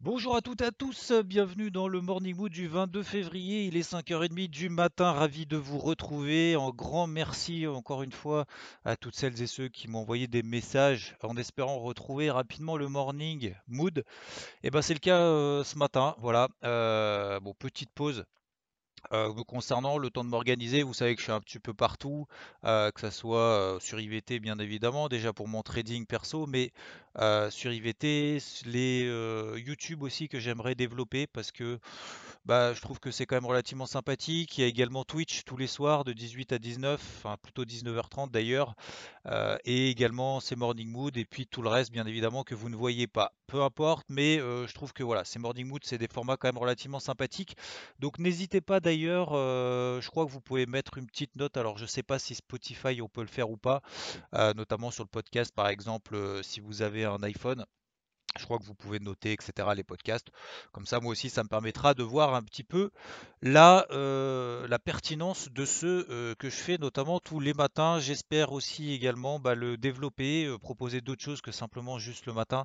Bonjour à toutes et à tous, bienvenue dans le Morning Mood du 22 février, il est 5h30 du matin, ravi de vous retrouver, en grand merci encore une fois à toutes celles et ceux qui m'ont envoyé des messages en espérant retrouver rapidement le Morning Mood. Et ben c'est le cas euh, ce matin, voilà, Euh, bon petite pause euh, concernant, le temps de m'organiser, vous savez que je suis un petit peu partout, euh, que ça soit euh, sur IVT bien évidemment, déjà pour mon trading perso, mais sur IVT, les YouTube aussi que j'aimerais développer parce que bah, je trouve que c'est quand même relativement sympathique. Il y a également Twitch tous les soirs de 18 à 19, enfin plutôt 19h30 d'ailleurs, euh, et également ces Morning Mood et puis tout le reste bien évidemment que vous ne voyez pas. Peu importe, mais euh, je trouve que voilà, ces Morning Mood c'est des formats quand même relativement sympathiques. Donc n'hésitez pas d'ailleurs, euh, je crois que vous pouvez mettre une petite note. Alors je sais pas si Spotify on peut le faire ou pas, notamment sur le podcast par exemple, si vous avez un iPhone. Je crois que vous pouvez noter, etc., les podcasts. Comme ça, moi aussi, ça me permettra de voir un petit peu la, euh, pertinence de ce euh, que je fais, notamment tous les matins. J'espère aussi également bah, le développer, euh, proposer d'autres choses que simplement juste le matin.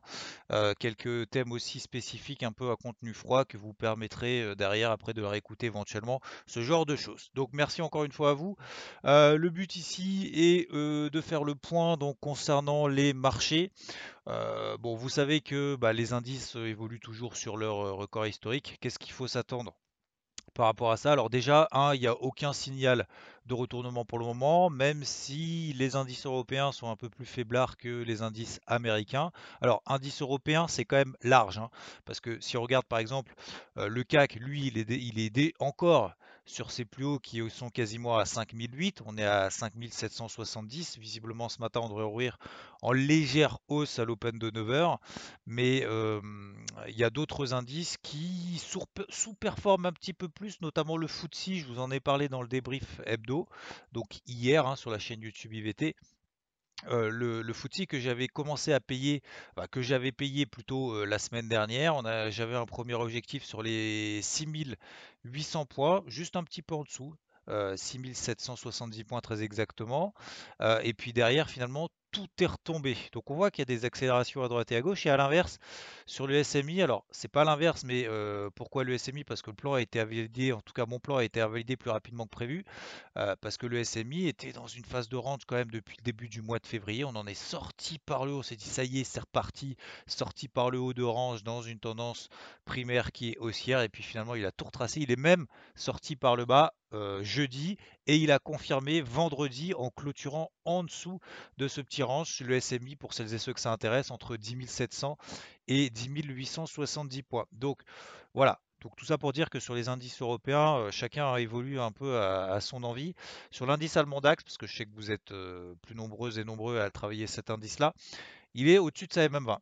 Quelques thèmes aussi spécifiques, un peu à contenu froid, que vous permettrez derrière, après, de réécouter éventuellement, ce genre de choses. Donc, merci encore une fois à vous. Le but ici est de faire le point donc, concernant les marchés. Bon, vous savez que bah, les indices euh, évoluent toujours sur leur euh, record historique. Qu'est-ce qu'il faut s'attendre par rapport à ça? Alors déjà, il n'y a aucun signal de retournement pour le moment, même si les indices européens sont un peu plus faiblards que les indices américains. Alors, indice européen, c'est quand même large, hein, parce que si on regarde par exemple euh, le CAC, lui, il est, il est encore sur ses plus hauts qui sont quasiment à 5008, on est à 5770. Visiblement, ce matin, on devrait ouvrir en légère hausse à l'open de 9 heures, mais euh, il y a d'autres indices qui sous-performent un petit peu plus, notamment le FTSE, je vous en ai parlé dans le débrief hebdo, donc hier hein, sur la chaîne YouTube IVT. Le, le FTSE que j'avais commencé à payer, enfin, que j'avais payé plutôt la semaine dernière, on a, j'avais un premier objectif sur les 6800 points, juste un petit peu en dessous, euh, 6770 points très exactement. Et puis derrière, finalement, tout est retombé. Donc on voit qu'il y a des accélérations à droite et à gauche. Et à l'inverse, sur le SMI, alors c'est pas l'inverse, mais euh, pourquoi le SMI? Parce que le plan a été validé, en tout cas mon plan a été validé plus rapidement que prévu. Euh, parce que le SMI était dans une phase de range quand même depuis le début du mois de février. On en est sorti par le haut, on s'est dit ça y est, c'est reparti, sorti par le haut de range dans une tendance primaire qui est haussière. Et puis finalement, il a tout retracé. Il est même sorti par le bas euh, jeudi et il a confirmé vendredi en clôturant en dessous de ce petit range. Le SMI, pour celles et ceux que ça intéresse, entre 10 700 et 10 870 points. Donc voilà, donc tout ça pour dire que sur les indices européens, euh, chacun évolue un peu à, à son envie. Sur l'indice allemand DAX, parce que je sais que vous êtes euh, plus nombreuses et nombreux à travailler cet indice-là, il est au-dessus de sa MM20.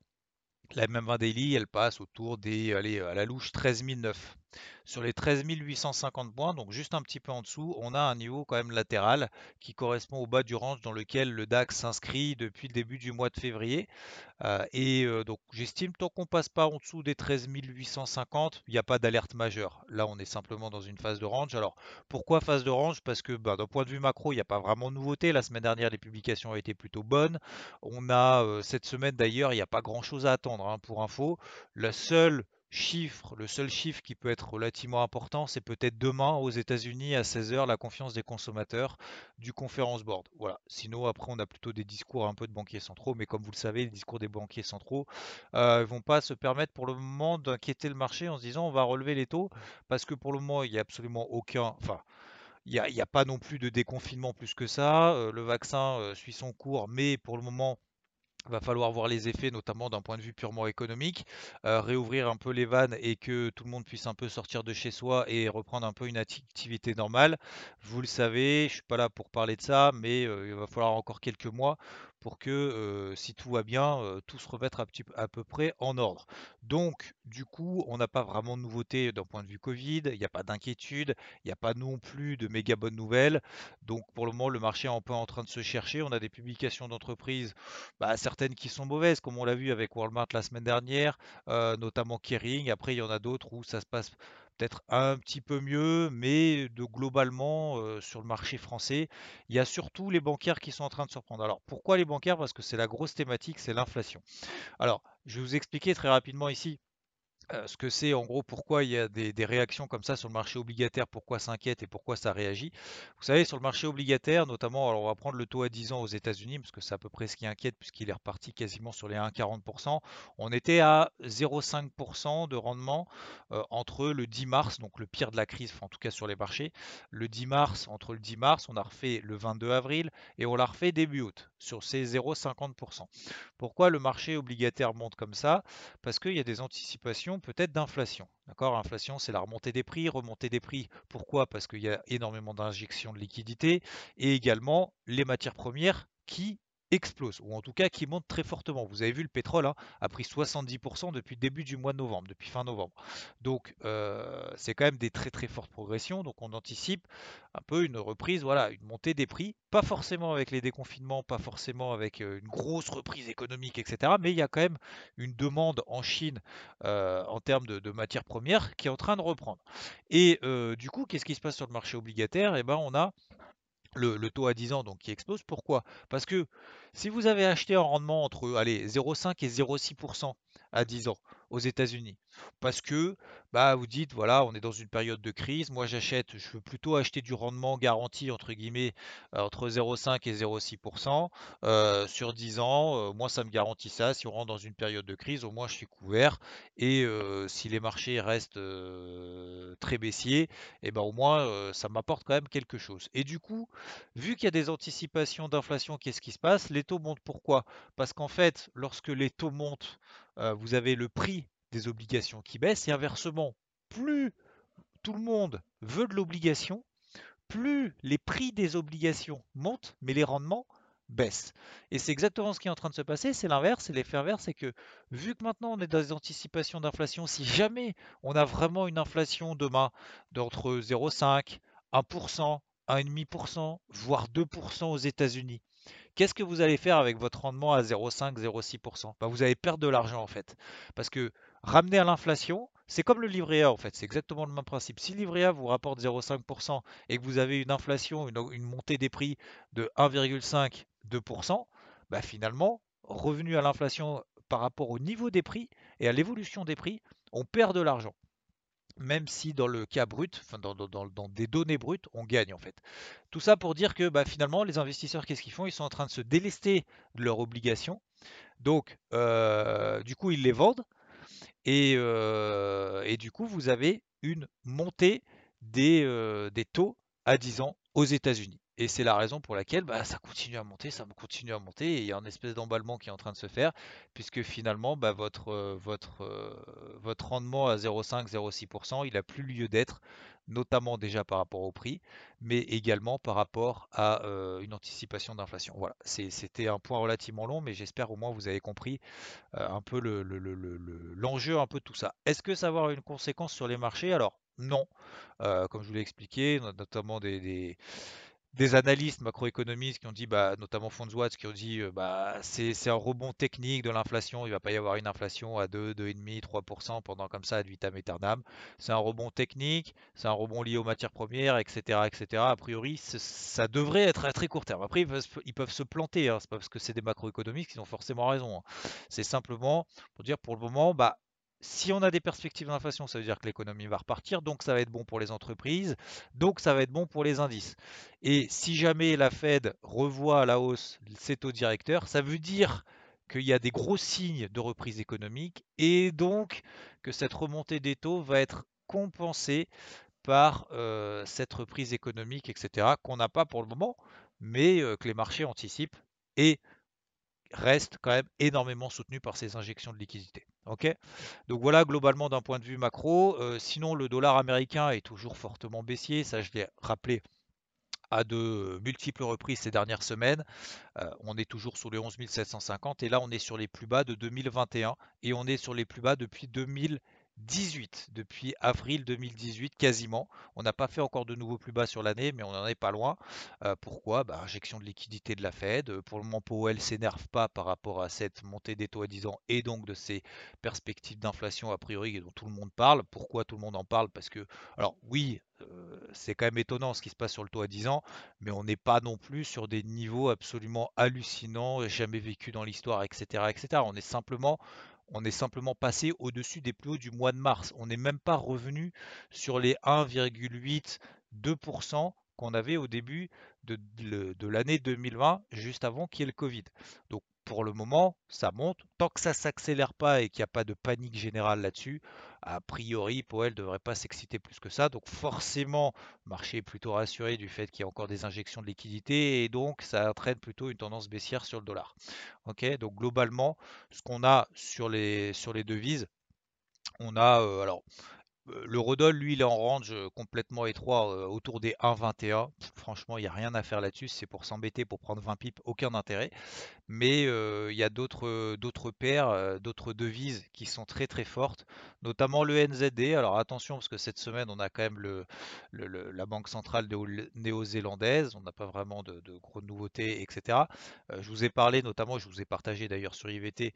La MM20 Daily, elle passe autour des, allez, à la louche 13 009. Sur les 13 850 points, donc juste un petit peu en dessous, on a un niveau quand même latéral qui correspond au bas du range dans lequel le DAX s'inscrit depuis le début du mois de février. Euh, et euh, donc j'estime tant qu'on passe pas en dessous des 13 850, il n'y a pas d'alerte majeure. Là, on est simplement dans une phase de range. Alors pourquoi phase de range? Parce que bah, d'un point de vue macro, il n'y a pas vraiment de nouveauté. La semaine dernière, les publications ont été plutôt bonnes. On a euh, cette semaine d'ailleurs, il n'y a pas grand-chose à attendre hein, pour info. La seule chiffre, le seul chiffre qui peut être relativement important, c'est peut-être demain aux États-Unis à 16h la confiance des consommateurs du conference board. Voilà. Sinon, après, on a plutôt des discours un peu de banquiers centraux, mais comme vous le savez, les discours des banquiers centraux ne vont pas se permettre pour le moment d'inquiéter le marché en se disant on va relever les taux, parce que pour le moment, il n'y a absolument aucun, enfin, il n'y a, pas non plus de déconfinement plus que ça. Euh, le vaccin euh, suit son cours, mais pour le moment, va falloir voir les effets, notamment d'un point de vue purement économique, euh, réouvrir un peu les vannes et que tout le monde puisse un peu sortir de chez soi et reprendre un peu une activité normale. Vous le savez, je suis pas là pour parler de ça, mais euh, il va falloir encore quelques mois pour que si tout va bien, tout se remette à, peu près en ordre. Donc, du coup, on n'a pas vraiment de nouveautés d'un point de vue Covid, il n'y a pas d'inquiétude, il n'y a pas non plus de méga bonnes nouvelles. Donc, pour le moment, le marché est un peu en train de se chercher. On a des publications d'entreprises, bah, certaines qui sont mauvaises, comme on l'a vu avec Walmart la semaine dernière, notamment Kering. Après, il y en a d'autres où ça se passe peut-être un petit peu mieux, mais de globalement sur le marché français, il y a surtout les bancaires qui sont en train de surprendre. Alors pourquoi les bancaires? Parce que c'est la grosse thématique, c'est l'inflation. Alors je vais vous expliquer très rapidement ici ce que c'est en gros pourquoi il y a des, réactions comme ça sur le marché obligataire, pourquoi ça inquiète et pourquoi ça réagit. Vous savez, sur le marché obligataire, notamment, alors on va prendre le taux à 10 ans aux États-Unis, parce que c'est à peu près ce qui inquiète, puisqu'il est reparti quasiment sur les 1,40%. On était à 0,5% de rendement entre le 10 mars, donc le pire de la crise, en tout cas sur les marchés. Le 10 mars, entre le 10 mars, on a refait le 22 avril et on l'a refait début août sur ces 0,50%. Pourquoi le marché obligataire monte comme ça? Parce qu'il y a des anticipations peut-être d'inflation. Inflation, c'est la remontée des prix. Remontée des prix, pourquoi? Parce qu'il y a énormément d'injections de liquidités et également les matières premières qui explose, ou en tout cas qui monte très fortement. Vous avez vu, le pétrole hein, a pris 70% depuis le début du mois de novembre, depuis fin novembre. Donc euh, c'est quand même des très très fortes progressions, donc on anticipe un peu une reprise, voilà, une montée des prix, pas forcément avec les déconfinements, pas forcément avec euh, une grosse reprise économique, etc. Mais il y a quand même une demande en Chine euh, en termes de, matières premières qui est en train de reprendre. Et du coup, qu'est-ce qui se passe sur le marché obligataire? Eh ben, on a le, taux à 10 ans donc qui explose. Pourquoi? Parce que si vous avez acheté un rendement entre allez, 0,5 et 0,6% à 10 ans aux États-Unis, parce que bah, vous dites, voilà, on est dans une période de crise, moi j'achète, je veux plutôt acheter du rendement garanti, entre guillemets, euh, entre 0,5 et 0,6% euh, sur 10 ans, euh, moi ça me garantit ça, si on rentre dans une période de crise, au moins je suis couvert, et si les marchés restent très baissiers, et eh ben au moins ça m'apporte quand même quelque chose. Et du coup, vu qu'il y a des anticipations d'inflation, qu'est-ce qui se passe? Les taux montent pourquoi? Parce qu'en fait, lorsque les taux montent, vous avez le prix des obligations qui baissent et inversement, plus tout le monde veut de l'obligation, plus les prix des obligations montent, mais les rendements baissent. Et c'est exactement ce qui est en train de se passer, c'est l'inverse, c'est l'effet inverse, c'est que vu que maintenant on est dans des anticipations d'inflation, si jamais on a vraiment une inflation demain d'entre 0,5, 1%, 1,5%, voire 2% aux États-Unis, Qu'est-ce que vous allez faire avec votre rendement à 0,5, 0,6% bah, Vous allez perdre de l'argent en fait. Parce que ramener à l'inflation, c'est comme le livret A en fait, c'est exactement le même principe. Si le livret A vous rapporte 0,5% et que vous avez une inflation, une, montée des prix de 1,5, 2%, bah finalement, revenu à l'inflation par rapport au niveau des prix et à l'évolution des prix, on perd de l'argent même si dans le cas brut, dans, des données brutes, on gagne en fait. Tout ça pour dire que bah, finalement, les investisseurs, qu'est-ce qu'ils font? Ils sont en train de se délester de leurs obligations. Donc, euh, du coup, ils les vendent. Et, euh, et, du coup, vous avez une montée des, euh, des taux à 10 ans aux États-Unis. Et c'est la raison pour laquelle bah, ça continue à monter, ça continue à monter, et il y a un espèce d'emballement qui est en train de se faire, puisque finalement, bah, votre, euh, votre, euh, votre rendement à 0,5, 0,6%, il n'a plus lieu d'être, notamment déjà par rapport au prix, mais également par rapport à euh, une anticipation d'inflation. Voilà, c'était un point relativement long, mais j'espère au moins vous avez compris un peu l'enjeu le, un peu de tout ça. Est-ce que ça va avoir une conséquence sur les marchés? Alors, non. comme je vous l'ai expliqué, notamment des analystes macroéconomistes qui ont dit, bah, notamment Fondswatch, qui ont dit euh, bah, c'est un rebond technique de l'inflation, il ne va pas y avoir une inflation à 2, 2,5, 3% pendant comme ça ad vitam aeternam. C'est un rebond technique, c'est un rebond lié aux matières premières, etc. etc. A priori, ça devrait être à très court terme. Après, ils peuvent, se planter, hein. c'est pas parce que c'est des macroéconomistes qui ont forcément raison. Hein. C'est simplement pour dire pour le moment, bah, si on a des perspectives d'inflation, ça veut dire que l'économie va repartir, donc ça va être bon pour les entreprises, donc ça va être bon pour les indices. Et si jamais la Fed revoit à la hausse ses taux directeurs, ça veut dire qu'il y a des gros signes de reprise économique et donc que cette remontée des taux va être compensée par euh, cette reprise économique, etc., qu'on n'a pas pour le moment, mais euh, que les marchés anticipent et reste quand même énormément soutenu par ces injections de liquidités. Donc voilà globalement d'un point de vue macro. Euh, sinon le dollar américain est toujours fortement baissier, ça je l'ai rappelé à de multiples reprises ces dernières semaines. Euh, on est toujours sous les 11 750 et là on est sur les plus bas de 2021 et on est sur les plus bas depuis 2000. 18 depuis avril 2018 quasiment. On n'a pas fait encore de nouveaux plus bas sur l'année, mais on n'en est pas loin. Euh, pourquoi? Bah, Injection de liquidité de la Fed. Pour le moment, Powell s'énerve pas par rapport à cette montée des taux à 10 ans et donc de ces perspectives d'inflation a priori dont tout le monde parle. Pourquoi tout le monde en parle? Parce que, alors oui, euh, c'est quand même étonnant ce qui se passe sur le taux à 10 ans, mais on n'est pas non plus sur des niveaux absolument hallucinants, jamais vécus dans l'histoire, etc., etc. On est simplement on est simplement passé au-dessus des plus hauts du mois de mars. On n'est même pas revenu sur les 1,8-2% qu'on avait au début de, de l'année 2020, juste avant qu'il y ait le Covid. Donc pour le moment, ça monte. Tant que ça ne s'accélère pas et qu'il n'y a pas de panique générale là-dessus, a priori, Powell ne devrait pas s'exciter plus que ça. Donc forcément, le marché est plutôt rassuré du fait qu'il y a encore des injections de liquidité et donc ça entraîne plutôt une tendance baissière sur le dollar. Ok, donc globalement, ce qu'on a sur les, sur les devises, on a euh, alors le Rodol, lui, il est en range complètement étroit autour des 1,21. Franchement, il n'y a rien à faire là-dessus. C'est pour s'embêter, pour prendre 20 pips, aucun intérêt mais il y a d'autres d'autres paires, d'autres devises qui sont très très fortes, notamment le NZD. Alors attention parce que cette semaine on a quand même le, la banque centrale néo-zélandaise, on n'a pas vraiment de, de grosses nouveautés, etc. je vous ai parlé notamment, je vous ai partagé d'ailleurs sur IVT,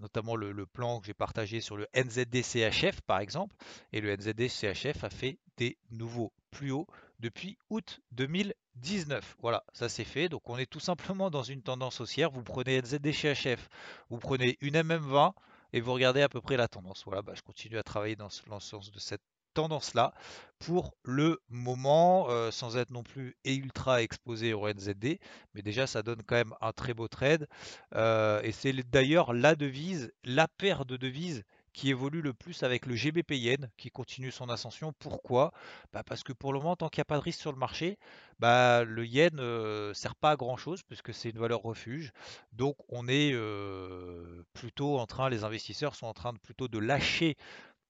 notamment le, le, plan que j'ai partagé sur le NZD CHF par exemple, et le NZD CHF a fait des nouveaux plus hauts depuis août 2019. Voilà, ça c'est fait. Donc on est tout simplement dans une tendance haussière. Vous prenez NZDCHF, vous prenez une MM20 et vous regardez à peu près la tendance. Voilà, bah, je continue à travailler dans le sens de cette tendance-là pour le moment, euh, sans être non plus ultra exposé au NZD, mais déjà ça donne quand même un très beau trade. Euh, et c'est d'ailleurs la devise, la paire de devises qui évolue le plus avec le GBP Yen qui continue son ascension. Pourquoi? Bah Parce que pour le moment, tant qu'il n'y a pas de risque sur le marché, bah le yen ne euh, sert pas à grand chose puisque c'est une valeur refuge. Donc on est euh, plutôt en train, les investisseurs sont en train de lâcher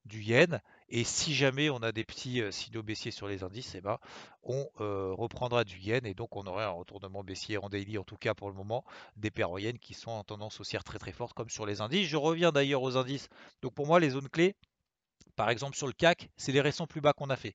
du yen. Et si jamais on a des petits euh, signaux baissiers sur les indices, eh ben, on euh, reprendra du yen et donc on aurait un retournement baissier en daily, en tout cas pour le moment, des paires yen qui sont en tendance haussière très très forte comme sur les indices. Je reviens d'ailleurs aux indices. Donc pour moi, les zones clés, par exemple sur le CAC, c'est les récents plus bas qu'on a fait.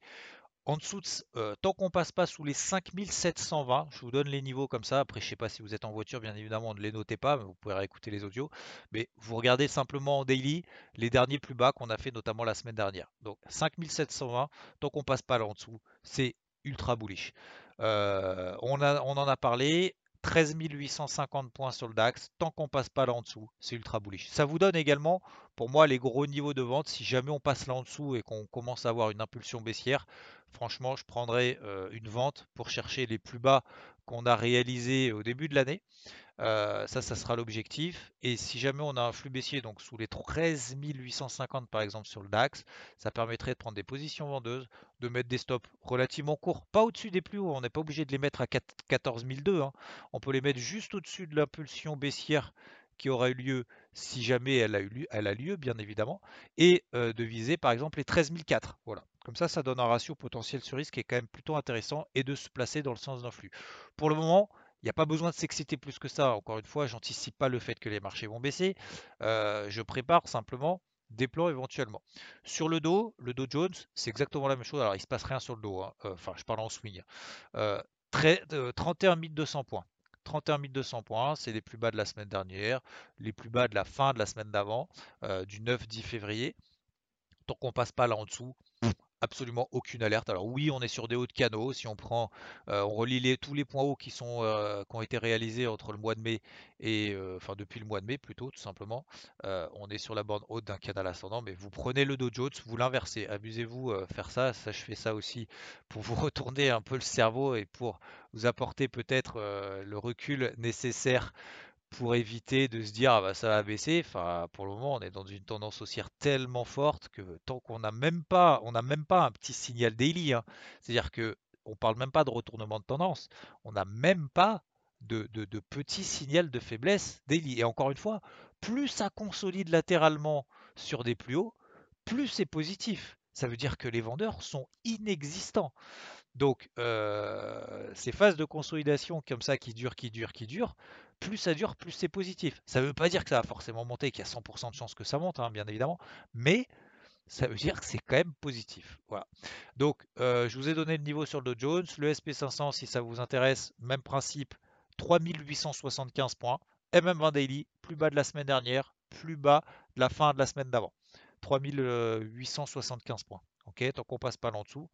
En dessous, euh, tant qu'on passe pas sous les 5720, je vous donne les niveaux comme ça. Après, je sais pas si vous êtes en voiture, bien évidemment, ne les notez pas, mais vous pouvez réécouter les audios. Mais vous regardez simplement en daily les derniers plus bas qu'on a fait, notamment la semaine dernière. Donc 5720, tant qu'on passe pas là en dessous, c'est ultra bullish. Euh, on, on en a parlé. 13 850 points sur le DAX, tant qu'on passe pas là en dessous, c'est ultra bullish. Ça vous donne également, pour moi, les gros niveaux de vente. Si jamais on passe là en dessous et qu'on commence à avoir une impulsion baissière, franchement, je prendrais une vente pour chercher les plus bas qu'on a réalisés au début de l'année. Ça, ça sera l'objectif. Et si jamais on a un flux baissier, donc sous les 13 850 par exemple sur le DAX, ça permettrait de prendre des positions vendeuses, de mettre des stops relativement courts, pas au-dessus des plus hauts. On n'est pas obligé de les mettre à 14 002. Hein. On peut les mettre juste au-dessus de l'impulsion baissière qui aura eu lieu si jamais elle a, eu lieu, bien évidemment, et de viser par exemple les 13 004. Voilà. Comme ça, ça donne un ratio potentiel sur risque qui est quand même plutôt intéressant et de se placer dans le sens d'un flux. Pour le moment, il n'y a pas besoin de s'exciter plus que ça. Encore une fois, j'anticipe pas le fait que les marchés vont baisser. Je prépare simplement des plans éventuellement. Sur le dos, le Dow Jones, c'est exactement la même chose. Alors, il ne se passe rien sur le dos. Hein. Enfin, je parle en swing. Euh, 31 200 points. 31 200 points, c'est les plus bas de la semaine dernière, les plus bas de la fin de la semaine d'avant, euh, du 9-10 février. Tant qu'on passe pas là en dessous, absolument aucune alerte. Alors oui, on est sur des hauts de canaux. Si on prend, euh, on relie tous les points hauts qui sont euh, qui ont été réalisés entre le mois de mai et euh, enfin depuis le mois de mai plutôt tout simplement, on est sur la bande haute d'un canal ascendant. Mais vous prenez le Dow Jones, vous l'inversez. Amusez-vous faire ça. Ça, je fais ça aussi pour vous retourner un peu le cerveau et pour vous apporter peut-être le recul nécessaire pour éviter de se dire ah bah ça va baisser. Enfin, pour le moment, on est dans une tendance haussière tellement forte que tant qu'on n'a même pas, on n'a même pas un petit signal daily. Hein. C'est-à-dire que on parle même pas de retournement de tendance. On n'a même pas de, de, de petit signal de faiblesse daily. Et encore une fois, plus ça consolide latéralement sur des plus hauts, plus c'est positif. Ça veut dire que les vendeurs sont inexistants. Donc, euh, ces phases de consolidation comme ça qui durent, qui durent, qui durent, plus ça dure, plus c'est positif. Ça ne veut pas dire que ça va forcément monter, qu'il y a 100% de chances que ça monte, hein, bien évidemment, mais ça veut dire que c'est quand même positif. Voilà. Donc, euh, je vous ai donné le niveau sur le Dow Jones. Le SP500, si ça vous intéresse, même principe, 3875 points. MM20 Daily, plus bas de la semaine dernière, plus bas de la fin de la semaine d'avant. 3875 points. Ok, tant qu'on passe pas en dessous,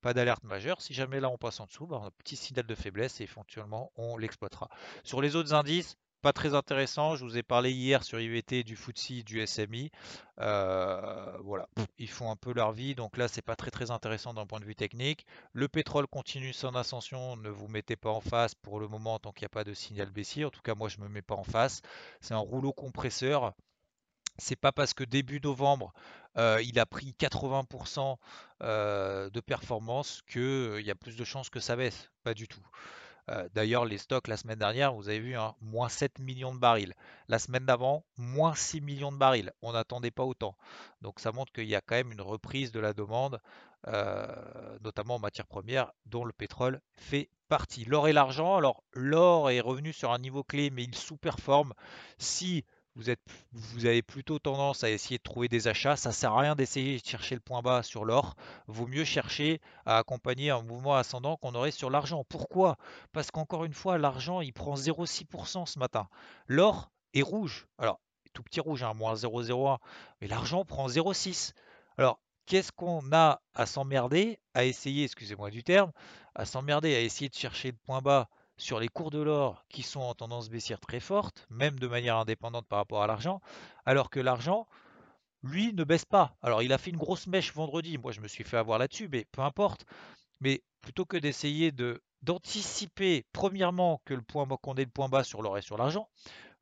pas d'alerte majeure. Si jamais là on passe en dessous, bah, on a un petit signal de faiblesse et éventuellement on l'exploitera. Sur les autres indices, pas très intéressant. Je vous ai parlé hier sur IVT du FTSE, du SMI. Euh, voilà, ils font un peu leur vie, donc là c'est pas très très intéressant d'un point de vue technique. Le pétrole continue son ascension. Ne vous mettez pas en face pour le moment tant qu'il n'y a pas de signal baissier. En tout cas, moi je me mets pas en face. C'est un rouleau compresseur. C'est pas parce que début novembre, il a pris 80% euh, de performance qu'il y a plus de chances que ça baisse. Pas du tout. D'ailleurs, les stocks la semaine dernière, vous avez vu, hein, moins 7 millions de barils. La semaine d'avant, moins 6 millions de barils. On n'attendait pas autant. Donc ça montre qu'il y a quand même une reprise de la demande, notamment en matière première, dont le pétrole fait partie. L'or et l'argent, alors l'or est revenu sur un niveau clé, mais il sous-performe. Si vous, avez plutôt tendance à essayer de trouver des achats. Ça ne sert à rien d'essayer de chercher le point bas sur l'or. Vaut mieux chercher à accompagner un mouvement ascendant qu'on aurait sur l'argent. Pourquoi? Parce qu'encore une fois, l'argent, il prend 0,6% ce matin. L'or est rouge. Alors, tout petit rouge, hein, moins 0,01. Mais l'argent prend 0,6. Alors, qu'est-ce qu'on a à s'emmerder, à essayer, excusez-moi du terme, à s'emmerder, à essayer de chercher le point bas sur les cours de l'or qui sont en tendance baissière très forte, même de manière indépendante par rapport à l'argent, alors que l'argent, lui, ne baisse pas. Alors il a fait une grosse mèche vendredi, moi je me suis fait avoir là-dessus, mais peu importe. Mais plutôt que d'essayer de d'anticiper, premièrement, que le point qu'on ait le point bas sur l'or et sur l'argent,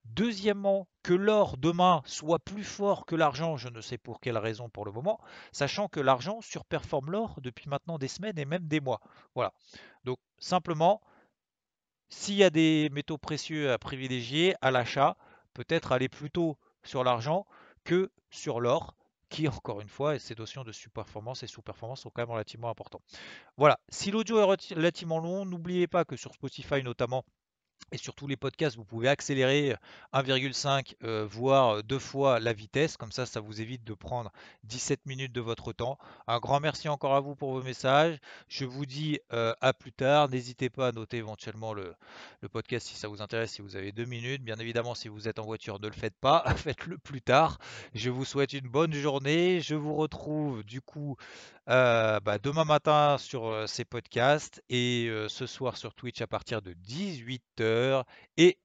Deuxièmement, que l'or demain soit plus fort que l'argent, je ne sais pour quelle raison pour le moment, sachant que l'argent surperforme l'or depuis maintenant des semaines et même des mois. Voilà. Donc simplement, s'il y a des métaux précieux à privilégier à l'achat, peut-être aller plutôt sur l'argent que sur l'or, qui encore une fois, ces notions de sous-performance et sous-performance sont quand même relativement importants. Voilà, si l'audio est relativement long, n'oubliez pas que sur Spotify notamment, et sur tous les podcasts, vous pouvez accélérer 1,5 euh, voire deux fois la vitesse. Comme ça, ça vous évite de prendre 17 minutes de votre temps. Un grand merci encore à vous pour vos messages. Je vous dis à plus tard. N'hésitez pas à noter éventuellement le, podcast si ça vous intéresse, si vous avez deux minutes. Bien évidemment, si vous êtes en voiture, ne le faites pas. Faites-le plus tard. Je vous souhaite une bonne journée. Je vous retrouve du coup bah, demain matin sur ces podcasts et ce soir sur Twitch à partir de 18h et,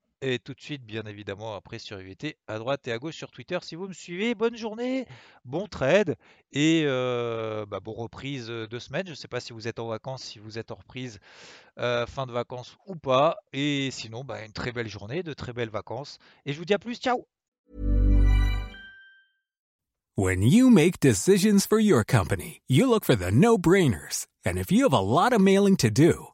tout de suite bien évidemment après sur IVT à droite et à gauche sur Twitter si vous me suivez. Bonne journée, bon trade et bah, bon reprise de semaine. Je ne sais pas si vous êtes en vacances, si vous êtes en reprise fin de vacances ou pas. Et sinon, bah, une très belle journée, de très belles vacances. Et je vous dis à plus, ciao When you make decisions for your company, you look for the no-brainers. And if you have a lot of mailing to do,